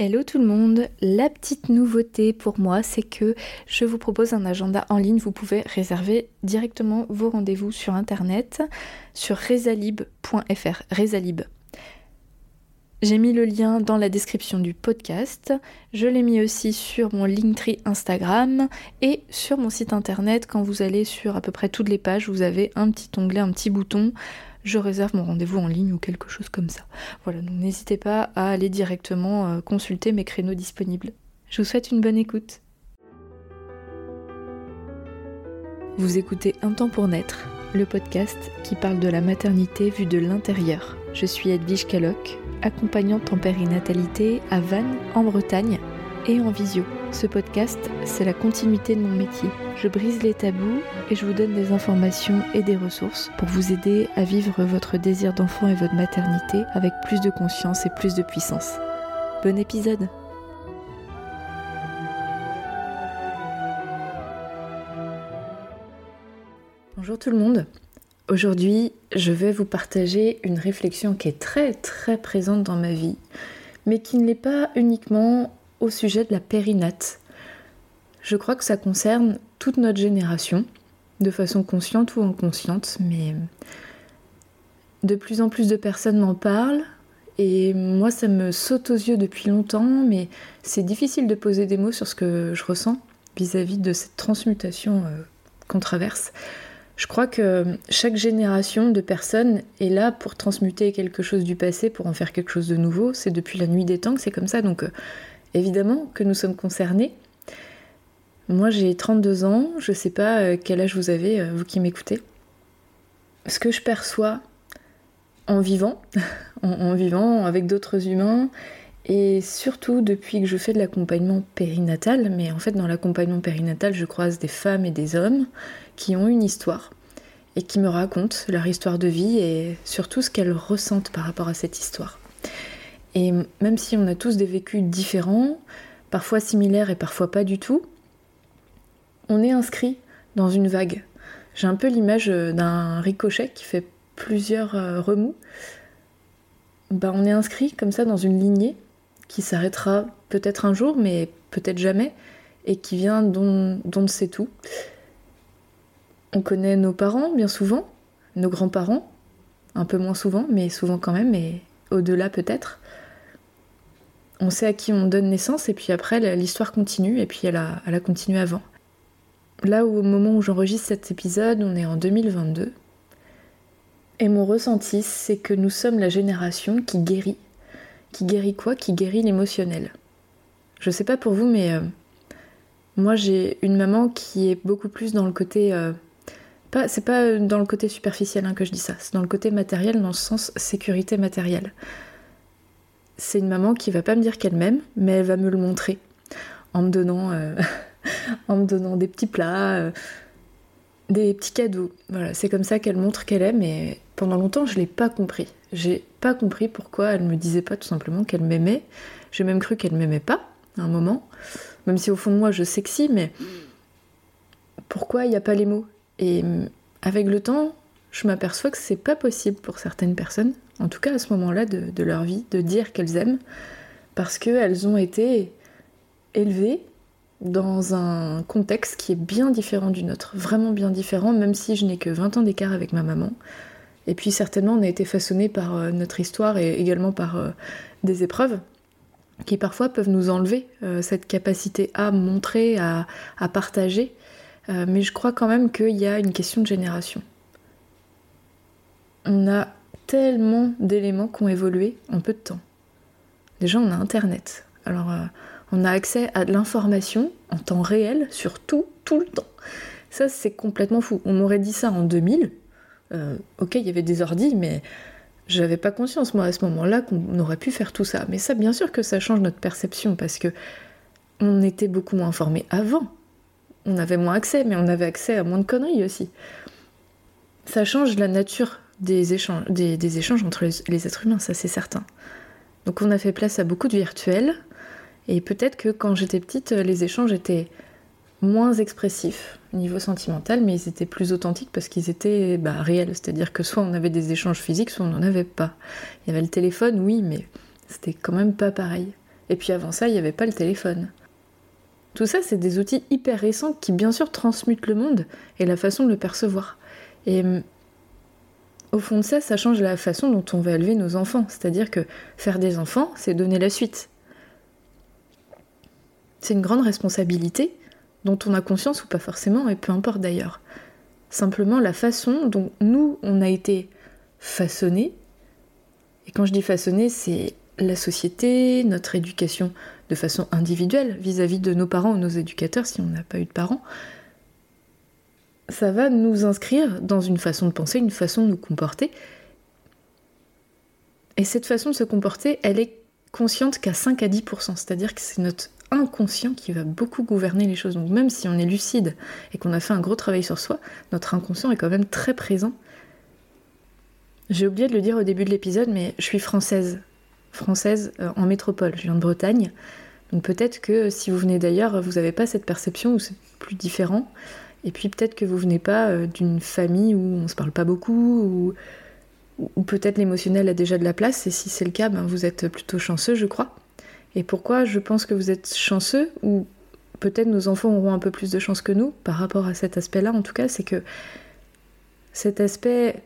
Hello tout le monde, la petite nouveauté pour moi c'est que je vous propose un agenda en ligne, vous pouvez réserver directement vos rendez-vous sur internet sur rezalib.fr, rezalib. J'ai mis le lien dans la description du podcast, je l'ai mis aussi sur mon Linktree Instagram et sur mon site internet. Quand vous allez sur à peu près toutes les pages, vous avez un petit onglet, un petit bouton je réserve mon rendez-vous en ligne ou quelque chose comme ça. Voilà, donc n'hésitez pas à aller directement euh, consulter mes créneaux disponibles. Je vous souhaite une bonne écoute. Vous écoutez Un temps pour naître, le podcast qui parle de la maternité vue de l'intérieur. Je suis Edwige Caloc, accompagnante en périnatalité à Vannes, en Bretagne, et en visio. Ce podcast, c'est la continuité de mon métier. Je brise les tabous et je vous donne des informations et des ressources pour vous aider à vivre votre désir d'enfant et votre maternité avec plus de conscience et plus de puissance. Bon épisode Bonjour tout le monde. Aujourd'hui, je vais vous partager une réflexion qui est très très présente dans ma vie, mais qui ne l'est pas uniquement au sujet de la périnate. Je crois que ça concerne toute notre génération, de façon consciente ou inconsciente, mais de plus en plus de personnes m'en parlent. Et moi, ça me saute aux yeux depuis longtemps, mais c'est difficile de poser des mots sur ce que je ressens vis-à-vis de cette transmutation euh, qu'on traverse. Je crois que chaque génération de personnes est là pour transmuter quelque chose du passé, pour en faire quelque chose de nouveau. C'est depuis la nuit des temps que c'est comme ça. Donc euh, évidemment que nous sommes concernés. Moi j'ai 32 ans, je ne sais pas euh, quel âge vous avez, euh, vous qui m'écoutez. Ce que je perçois en vivant, en, vivant avec d'autres humains, et surtout depuis que je fais de l'accompagnement périnatal, mais en fait dans l'accompagnement périnatal je croise des femmes et des hommes qui ont une histoire et qui me racontent leur histoire de vie et surtout ce qu'elles ressentent par rapport à cette histoire. Et même si on a tous des vécus différents, parfois similaires et parfois pas du tout, on est inscrit dans une vague. J'ai un peu l'image euh, d'un ricochet qui fait plusieurs euh, remous. Bah, on est inscrit comme ça dans une lignée qui s'arrêtera peut-être un jour, mais peut-être jamais, et qui vient d'on ne sait tout. On connaît nos parents bien souvent, nos grands-parents, un peu moins souvent, mais souvent quand même, et au-delà peut-être on sait à qui on donne naissance et puis après l'histoire continue et puis elle a, elle continué avant. Là où au moment où j'enregistre cet épisode, on est en 2022. Et mon ressenti, c'est que nous sommes la génération qui guérit. Qui guérit quoi? Qui guérit l'émotionnel. Je sais pas pour vous, mais euh, moi j'ai une maman qui est beaucoup plus dans le côté. Euh, pas, c'est pas dans le côté superficiel hein, que je dis ça, c'est dans le côté matériel, dans le sens sécurité matérielle c'est une maman qui va pas me dire qu'elle m'aime, mais elle va me le montrer en me donnant, euh, en me donnant des petits plats, euh, des petits cadeaux. Voilà, c'est comme ça qu'elle montre qu'elle aime. Et pendant longtemps, je l'ai pas compris. J'ai pas compris pourquoi elle me disait pas tout simplement qu'elle m'aimait. J'ai même cru qu'elle m'aimait pas à un moment, même si au fond de moi je sais que si, mais pourquoi il n'y a pas les mots? Et avec le temps, je m'aperçois que c'est pas possible pour certaines personnes, en tout cas à ce moment-là de, leur vie, de dire qu'elles aiment, parce qu'elles ont été élevées dans un contexte qui est bien différent du nôtre, vraiment bien différent, même si je n'ai que 20 ans d'écart avec ma maman. Et puis certainement on a été façonné par euh, notre histoire et également par euh, des épreuves qui parfois peuvent nous enlever euh, cette capacité à montrer, à partager. mais je crois quand même qu'il y a une question de génération on a tellement d'éléments qui ont évolué en peu de temps. Déjà, on a Internet. Alors, euh, on a accès à de l'information en temps réel sur tout, tout le temps. Ça, c'est complètement fou. On m'aurait dit ça en 2000. Euh, ok, il y avait des ordis, mais j'avais pas conscience, moi, à ce moment-là, qu'on aurait pu faire tout ça. Mais ça, bien sûr que ça change notre perception, parce que on était beaucoup moins informés avant. On avait moins accès, mais on avait accès à moins de conneries aussi. Ça change la nature des échanges, des, échanges entre les, êtres humains, ça c'est certain. Donc on a fait place à beaucoup de virtuels, et peut-être que quand j'étais petite, les échanges étaient moins expressifs au niveau sentimental, mais ils étaient plus authentiques parce qu'ils étaient bah, réels. C'est-à-dire que soit on avait des échanges physiques, soit on n'en avait pas. Il y avait le téléphone, oui, mais c'était quand même pas pareil. Et puis avant ça, il n'y avait pas le téléphone. Tout ça, c'est des outils hyper récents qui, bien sûr, transmutent le monde et la façon de le percevoir. Et hum, au fond de ça, ça change la façon dont on va élever nos enfants. C'est-à-dire que faire des enfants, c'est donner la suite. C'est une grande responsabilité dont on a conscience ou pas forcément, et peu importe d'ailleurs. Simplement la façon dont nous, on a été façonnés, et quand je dis façonné, c'est la société, notre éducation de façon individuelle vis-à-vis de nos parents ou nos éducateurs si on n'a pas eu de parents, ça va nous inscrire dans une façon de penser, une façon de nous comporter. Et cette façon de se comporter, elle est consciente qu'à 5 à 10%, c'est-à-dire que c'est notre inconscient qui va beaucoup gouverner les choses. Donc même si on est lucide et qu'on a fait un gros travail sur soi, notre inconscient est quand même très présent j'ai oublié de le dire au début de l'épisode, mais je suis française. Française euh, en métropole. Je viens de Bretagne. Donc peut-être que si vous venez d'ailleurs, vous n'avez pas cette perception ou c'est plus différent. Et puis peut-être que vous venez pas euh, d'une famille où on se parle pas beaucoup ou, peut-être l'émotionnel a déjà de la place. Et si c'est le cas, ben vous êtes plutôt chanceux, je crois. Et pourquoi je pense que vous êtes chanceux ou peut-être nos enfants auront un peu plus de chance que nous par rapport à cet aspect-là en tout cas, c'est que cet aspect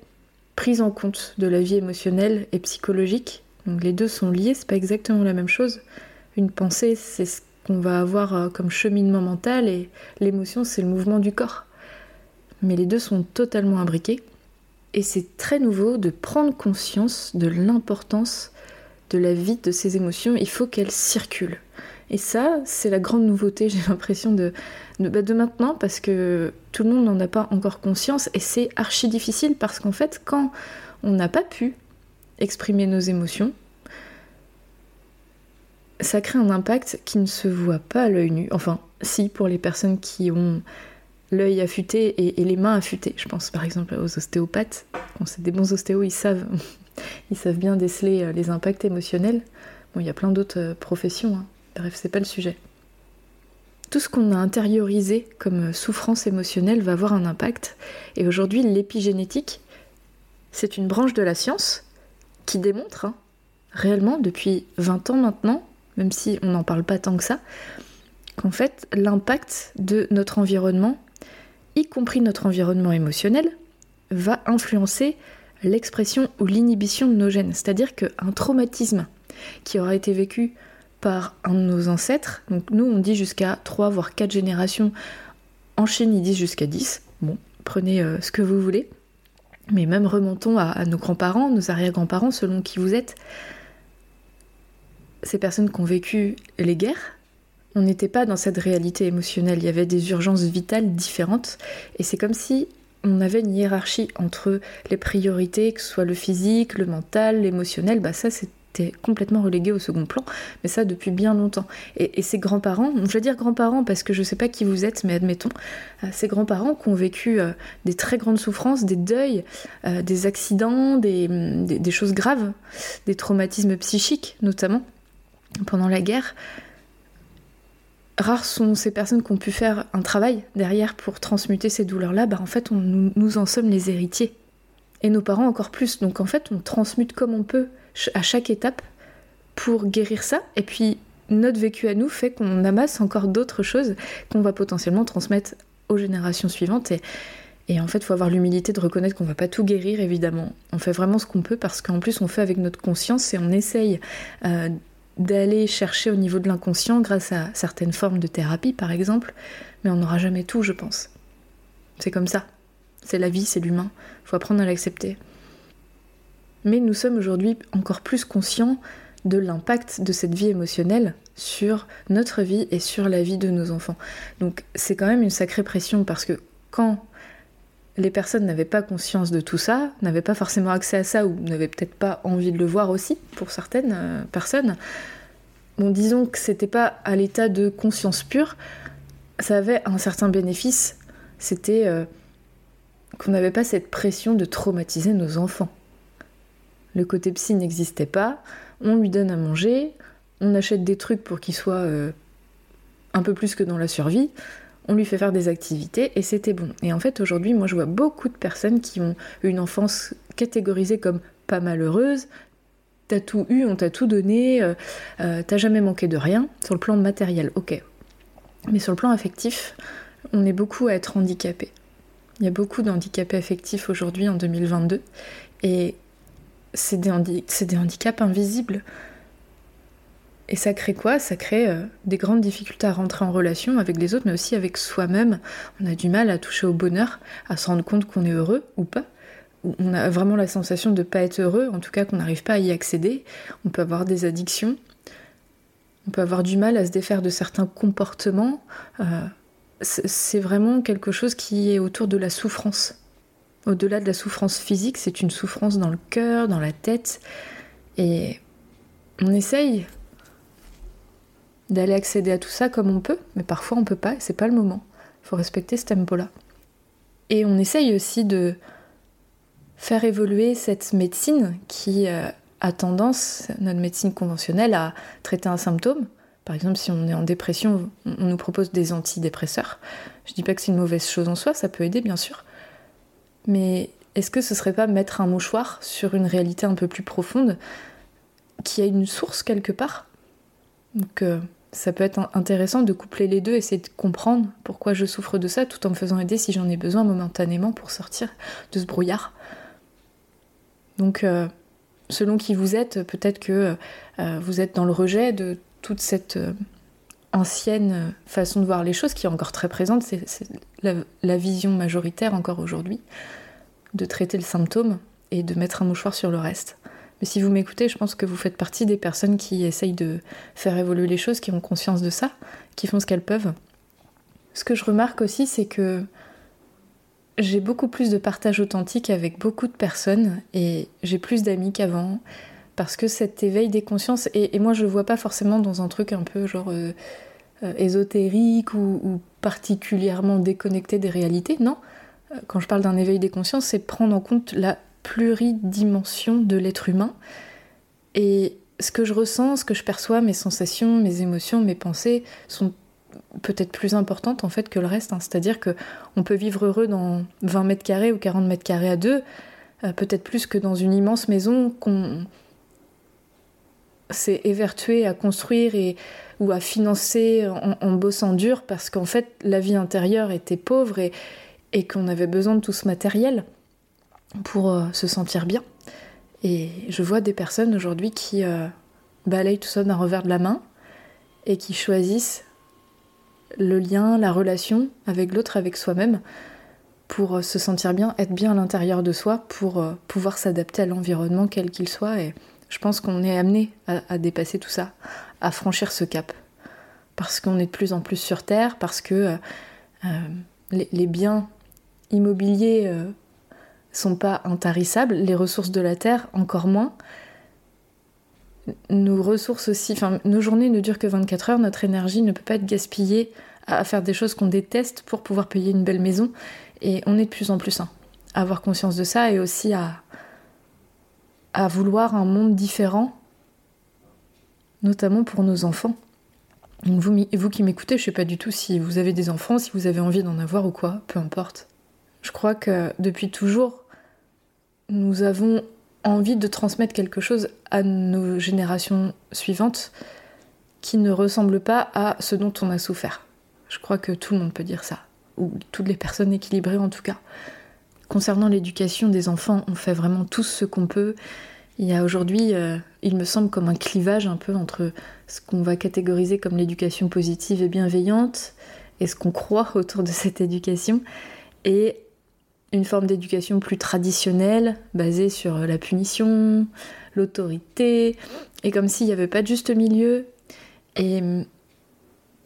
prise en compte de la vie émotionnelle et psychologique. Donc les deux sont liés, c'est pas exactement la même chose. Une pensée, c'est ce qu'on va avoir euh, comme cheminement mental et l'émotion, c'est le mouvement du corps. Mais les deux sont totalement imbriqués. Et c'est très nouveau de prendre conscience de l'importance de la vie de ces émotions. Il faut qu'elles circulent. Et ça, c'est la grande nouveauté, j'ai l'impression, de, bah, de, maintenant, parce que tout le monde n'en a pas encore conscience, et c'est archi difficile, parce qu'en fait, quand on n'a pas pu exprimer nos émotions, ça crée un impact qui ne se voit pas à l'œil nu. Enfin, si, pour les personnes qui ont l'œil affûté et, les mains affûtées. Je pense par exemple aux ostéopathes. Quand c'est des bons ostéos, ils savent, ils savent bien déceler euh, les impacts émotionnels. Bon, il y a plein d'autres euh, professions. Hein. Bref, c'est pas le sujet. Tout ce qu'on a intériorisé comme souffrance émotionnelle va avoir un impact. Et aujourd'hui, l'épigénétique, c'est une branche de la science qui démontre, hein, réellement, depuis 20 ans maintenant, même si on n'en parle pas tant que ça, qu'en fait, l'impact de notre environnement, y compris notre environnement émotionnel, va influencer l'expression ou l'inhibition de nos gènes. C'est-à-dire qu'un traumatisme qui aura été vécu par un de nos ancêtres. Donc nous, on dit jusqu'à 3 voire 4 générations. En Chine, ils disent jusqu'à 10. Bon, prenez euh, ce que vous voulez. Mais même remontons à, nos grands-parents, nos arrière-grands-parents, selon qui vous êtes. Ces personnes qui ont vécu les guerres, on n'était pas dans cette réalité émotionnelle. Il y avait des urgences vitales différentes. Et c'est comme si on avait une hiérarchie entre les priorités, que ce soit le physique, le mental, l'émotionnel. Bah ça, c'est complètement relégué au second plan, mais ça depuis bien longtemps. Et, ces grands-parents, je vais dire grands-parents parce que je sais pas qui vous êtes, mais admettons, euh, ces grands-parents qui ont vécu euh, des très grandes souffrances, des deuils, euh, des accidents, des, choses graves, des traumatismes psychiques notamment pendant la guerre. Rares sont ces personnes qui ont pu faire un travail derrière pour transmuter ces douleurs-là. Bah, en fait, on, nous, en sommes les héritiers. Et nos parents encore plus. Donc en fait, on transmute comme on peut à chaque étape pour guérir ça. Et puis notre vécu à nous fait qu'on amasse encore d'autres choses qu'on va potentiellement transmettre aux générations suivantes. Et, en fait, il faut avoir l'humilité de reconnaître qu'on va pas tout guérir, évidemment. On fait vraiment ce qu'on peut parce qu'en plus, on fait avec notre conscience et on essaye euh, d'aller chercher au niveau de l'inconscient grâce à certaines formes de thérapie, par exemple. Mais on n'aura jamais tout, je pense. C'est comme ça. C'est la vie, c'est l'humain. Il faut apprendre à l'accepter mais nous sommes aujourd'hui encore plus conscients de l'impact de cette vie émotionnelle sur notre vie et sur la vie de nos enfants. Donc c'est quand même une sacrée pression parce que quand les personnes n'avaient pas conscience de tout ça, n'avaient pas forcément accès à ça ou n'avaient peut-être pas envie de le voir aussi pour certaines euh, personnes, bon disons que c'était pas à l'état de conscience pure, ça avait un certain bénéfice, c'était euh, qu'on n'avait pas cette pression de traumatiser nos enfants. Le côté psy n'existait pas, on lui donne à manger, on achète des trucs pour qu'il soit euh, un peu plus que dans la survie, on lui fait faire des activités et c'était bon. Et en fait aujourd'hui moi je vois beaucoup de personnes qui ont une enfance catégorisée comme pas malheureuse, t'as tout eu, on t'a tout donné, euh, euh, t'as jamais manqué de rien sur le plan matériel, ok. Mais sur le plan affectif, on est beaucoup à être handicapé. Il y a beaucoup d'handicapés affectifs aujourd'hui en 2022 et c'est des, handicaps invisibles. Et ça crée quoi? Ça crée euh, des grandes difficultés à rentrer en relation avec les autres, mais aussi avec soi-même. On a du mal à toucher au bonheur, à se rendre compte qu'on est heureux ou pas. On a vraiment la sensation de ne pas être heureux, en tout cas qu'on n'arrive pas à y accéder. On peut avoir des addictions, on peut avoir du mal à se défaire de certains comportements. Euh, c'est vraiment quelque chose qui est autour de la souffrance. Au-delà de la souffrance physique, c'est une souffrance dans le cœur, dans la tête. Et on essaye d'aller accéder à tout ça comme on peut, mais parfois on peut pas, et c'est pas le moment. Il faut respecter ce tempo-là. Et on essaye aussi de faire évoluer cette médecine qui euh, a tendance, notre médecine conventionnelle, à traiter un symptôme. Par exemple, si on est en dépression, on nous propose des antidépresseurs. Je dis pas que c'est une mauvaise chose en soi, ça peut aider bien sûr. Mais est-ce que ce serait pas mettre un mouchoir sur une réalité un peu plus profonde qui a une source quelque part? Donc euh, ça peut être intéressant de coupler les deux, essayer de comprendre pourquoi je souffre de ça tout en me faisant aider si j'en ai besoin momentanément pour sortir de ce brouillard. Donc euh, selon qui vous êtes, peut-être que euh, vous êtes dans le rejet de toute cette ancienne façon de voir les choses qui est encore très présente, c'est la, vision majoritaire encore aujourd'hui, de traiter le symptôme et de mettre un mouchoir sur le reste. Si vous m'écoutez, je pense que vous faites partie des personnes qui essayent de faire évoluer les choses, qui ont conscience de ça, qui font ce qu'elles peuvent. Ce que je remarque aussi, c'est que j'ai beaucoup plus de partage authentique avec beaucoup de personnes et j'ai plus d'amis qu'avant parce que cet éveil des consciences, et, moi je le vois pas forcément dans un truc un peu genre euh, euh, ésotérique ou, particulièrement déconnecté des réalités, non. Euh, quand je parle d'un éveil des consciences, c'est prendre en compte la pluridimension de l'être humain et ce que je ressens, ce que je perçois, mes sensations, mes émotions, mes pensées sont peut-être plus importantes en fait que le reste. Hein. C'est-à-dire que on peut vivre heureux dans 20 mètres carrés ou 40 mètres carrés à deux, peut-être plus que dans une immense maison qu'on s'est évertué à construire et, ou à financer en, bossant dur parce qu'en fait la vie intérieure était pauvre et, et qu'on avait besoin de tout ce matériel pour euh, se sentir bien. Et je vois des personnes aujourd'hui qui euh, balayent tout ça d'un revers de la main et qui choisissent le lien, la relation avec l'autre, avec soi-même, pour euh, se sentir bien, être bien à l'intérieur de soi, pour pouvoir s'adapter à l'environnement quel qu'il soit. Et, je pense qu'on est amené à, dépasser tout ça, à franchir ce cap. Parce qu'on est de plus en plus sur Terre, parce que les, biens immobiliers sont pas intarissables, les ressources de la Terre encore moins. Nos ressources aussi, enfin, nos journées ne durent que 24 heures, notre énergie ne peut pas être gaspillée à faire des choses qu'on déteste pour pouvoir payer une belle maison. Et on est de plus en plus sain. À avoir conscience de ça et aussi à, à vouloir un monde différent, notamment pour nos enfants. vous, vous qui m'écoutez, je sais pas du tout si vous avez des enfants, si vous avez envie d'en avoir ou quoi, peu importe. Je crois que depuis toujours, nous avons envie de transmettre quelque chose à nos générations suivantes qui ne ressemble pas à ce dont on a souffert. Je crois que tout le monde peut dire ça, ou toutes les personnes équilibrées en tout cas. Concernant l'éducation des enfants, on fait vraiment tout ce qu'on peut. Il y a aujourd'hui, euh, il me semble, comme un clivage un peu entre ce qu'on va catégoriser comme l'éducation positive et bienveillante et ce qu'on croit autour de cette éducation et une forme d'éducation plus traditionnelle, basée sur la punition, l'autorité, et comme s'il n'y avait pas de juste milieu. Et hum,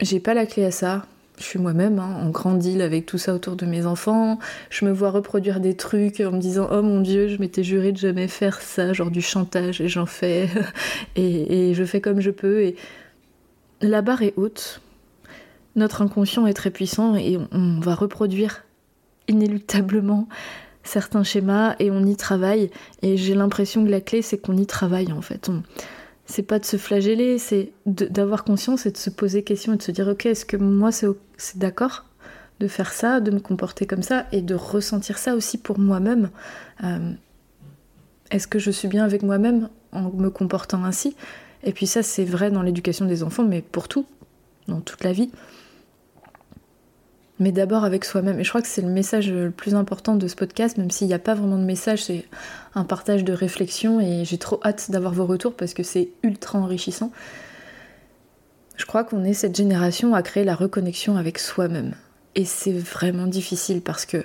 j'ai pas la clé à ça je suis moi-même hein, en grand deal avec tout ça autour de mes enfants. Je me vois reproduire des trucs en me disant Oh mon dieu, je m'étais juré de jamais faire ça, genre du chantage, et j'en fais. et, je fais comme je peux. Et la barre est haute. Notre inconscient est très puissant et on, va reproduire inéluctablement certains schémas et on y travaille. Et j'ai l'impression que la clé, c'est qu'on y travaille en fait c'est pas de se flageller, c'est d'avoir conscience et de se poser question et de se dire ok, est-ce que moi c'est d'accord de faire ça, de me comporter comme ça et de ressentir ça aussi pour moi-même? Euh, est-ce que je suis bien avec moi-même en me comportant ainsi? Et puis ça, c'est vrai dans l'éducation des enfants, mais pour tout, dans toute la vie. Mais d'abord avec soi-même. Et je crois que c'est le message le plus important de ce podcast, même s'il n'y a pas vraiment de message, c'est un partage de réflexion et j'ai trop hâte d'avoir vos retours parce que c'est ultra enrichissant. Je crois qu'on est cette génération à créer la reconnexion avec soi-même. Et c'est vraiment difficile parce que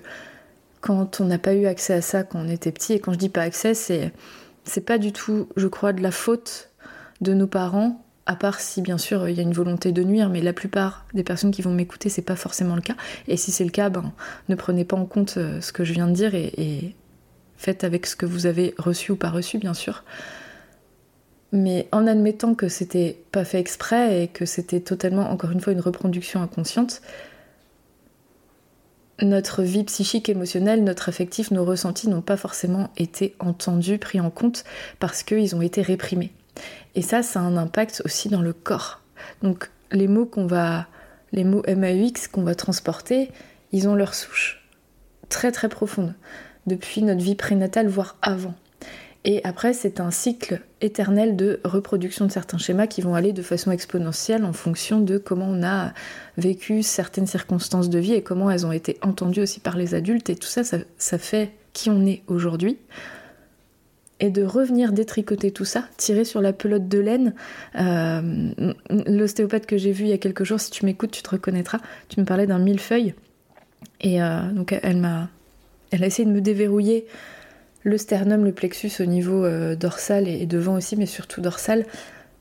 quand on n'a pas eu accès à ça quand on était petit, et quand je dis pas accès, c'est, c'est pas du tout, je crois, de la faute de nos parents, à part si bien sûr il y a une volonté de nuire, mais la plupart des personnes qui vont m'écouter, c'est pas forcément le cas. Et si c'est le cas, ben, ne prenez pas en compte euh, ce que je viens de dire et, faites avec ce que vous avez reçu ou pas reçu, bien sûr. Mais en admettant que c'était pas fait exprès et que c'était totalement, encore une fois, une reproduction inconsciente, notre vie psychique, émotionnelle, notre affectif, nos ressentis n'ont pas forcément été entendus, pris en compte parce qu'ils ont été réprimés. Et ça, ça a un impact aussi dans le corps. Donc les mots qu'on va, les mots MAUX qu'on va transporter, ils ont leur souche très très profonde depuis notre vie prénatale, voire avant. Et après, c'est un cycle éternel de reproduction de certains schémas qui vont aller de façon exponentielle en fonction de comment on a vécu certaines circonstances de vie et comment elles ont été entendues aussi par les adultes. Et tout ça, ça, fait qui on est aujourd'hui. Et de revenir détricoter tout ça, tirer sur la pelote de laine. Euh, l'ostéopathe que j'ai vu il y a quelques jours, si tu m'écoutes, tu te reconnaîtras. Tu me parlais d'un millefeuille. Et euh, donc elle m'a, elle a essayé de me déverrouiller le sternum, le plexus au niveau euh, dorsal et, devant aussi, mais surtout dorsal,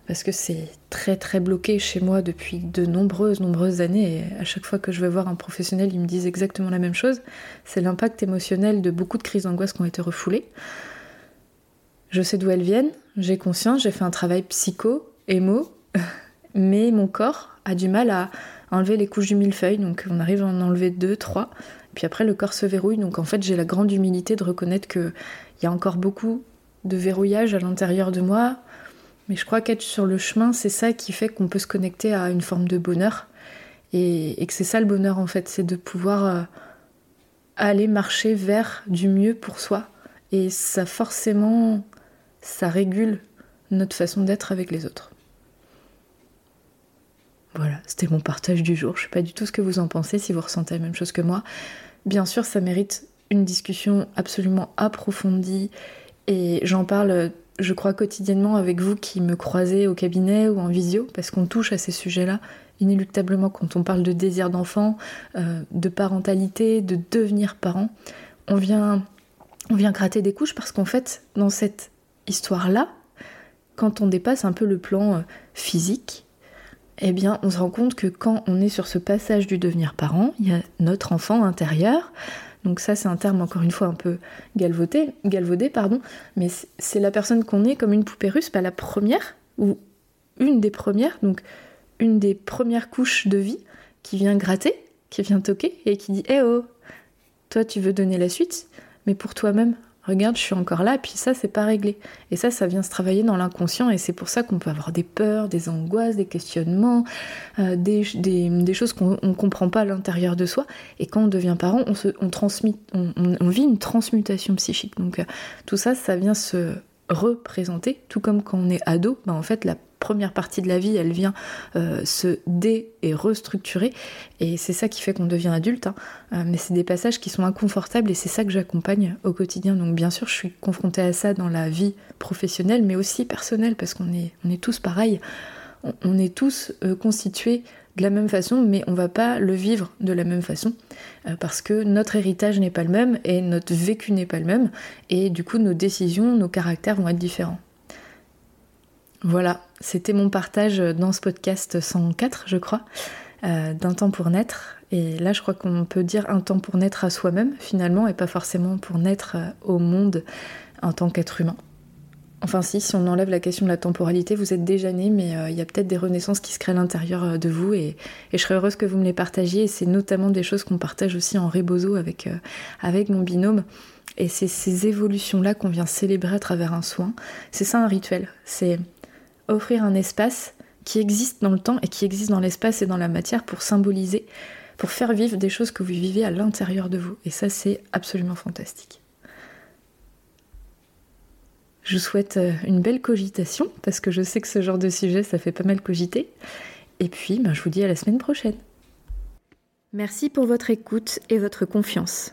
parce que c'est très très bloqué chez moi depuis de nombreuses, nombreuses années. Et à chaque fois que je vais voir un professionnel, ils me disent exactement la même chose. C'est l'impact émotionnel de beaucoup de crises d'angoisse qui ont été refoulées. Je sais d'où elles viennent, j'ai conscience, j'ai fait un travail psycho, émo, mais mon corps a du mal à enlever les couches du millefeuille, donc on arrive à en enlever deux, trois. Puis après, le corps se verrouille. Donc en fait, j'ai la grande humilité de reconnaître qu'il y a encore beaucoup de verrouillage à l'intérieur de moi. Mais je crois qu'être sur le chemin, c'est ça qui fait qu'on peut se connecter à une forme de bonheur. Et, que c'est ça le bonheur en fait, c'est de pouvoir euh, aller marcher vers du mieux pour soi. Et ça forcément, ça régule notre façon d'être avec les autres. Voilà, c'était mon partage du jour. Je sais pas du tout ce que vous en pensez, si vous ressentez la même chose que moi. Bien sûr, ça mérite une discussion absolument approfondie et j'en parle, je crois, quotidiennement avec vous qui me croisez au cabinet ou en visio parce qu'on touche à ces sujets-là inéluctablement quand on parle de désir d'enfant, euh, de parentalité, de devenir parent. On vient, on vient gratter des couches parce qu'en fait, dans cette histoire-là, quand on dépasse un peu le plan euh, physique, eh bien, on se rend compte que quand on est sur ce passage du devenir parent, il y a notre enfant intérieur. Donc ça, c'est un terme encore une fois un peu galvaudé, galvaudé pardon, mais c'est la personne qu'on est comme une poupée russe, pas la première ou une des premières, donc une des premières couches de vie qui vient gratter, qui vient toquer et qui dit "Eh oh, toi tu veux donner la suite, mais pour toi-même, regarde, je suis encore là, puis ça, c'est pas réglé. Et ça, ça vient se travailler dans l'inconscient, et c'est pour ça qu'on peut avoir des peurs, des angoisses, des questionnements, euh, des, choses qu'on ne comprend pas à l'intérieur de soi. Et quand on devient parent, on, se, on, vit une transmutation psychique. Donc euh, tout ça, ça vient se représenter, tout comme quand on est ado, ben, en fait, la première partie de la vie, elle vient euh, se dé et restructurer. Et c'est ça qui fait qu'on devient adulte. Hein. Euh, mais c'est des passages qui sont inconfortables et c'est ça que j'accompagne au quotidien. Donc bien sûr, je suis confrontée à ça dans la vie professionnelle, mais aussi personnelle, parce qu'on est, on est tous pareils. On, est tous euh, constitués de la même façon, mais on va pas le vivre de la même façon, parce que notre héritage n'est pas le même et notre vécu n'est pas le même, et du coup nos décisions, nos caractères vont être différents. Voilà, c'était mon partage dans ce podcast 104, je crois, euh, d'un temps pour naître. Et là, je crois qu'on peut dire un temps pour naître à soi-même, finalement, et pas forcément pour naître euh, au monde en tant qu'être humain. Enfin si, si on enlève la question de la temporalité, vous êtes déjà né, mais euh, il y a peut-être des renaissances qui se créent à l'intérieur de vous, et, je serais heureuse que vous me les partagiez, et c'est notamment des choses qu'on partage aussi en Rebozo avec, avec mon binôme. Et c'est ces évolutions-là qu'on vient célébrer à travers un soin. C'est ça un rituel. C'est offrir un espace qui existe dans le temps et qui existe dans l'espace et dans la matière pour symboliser, pour faire vivre des choses que vous vivez à l'intérieur de vous. Et ça, c'est absolument fantastique. Je vous souhaite euh, une belle cogitation, parce que je sais que ce genre de sujet, ça fait pas mal cogiter. Et puis, ben, je vous dis à la semaine prochaine. Merci pour votre écoute et votre confiance.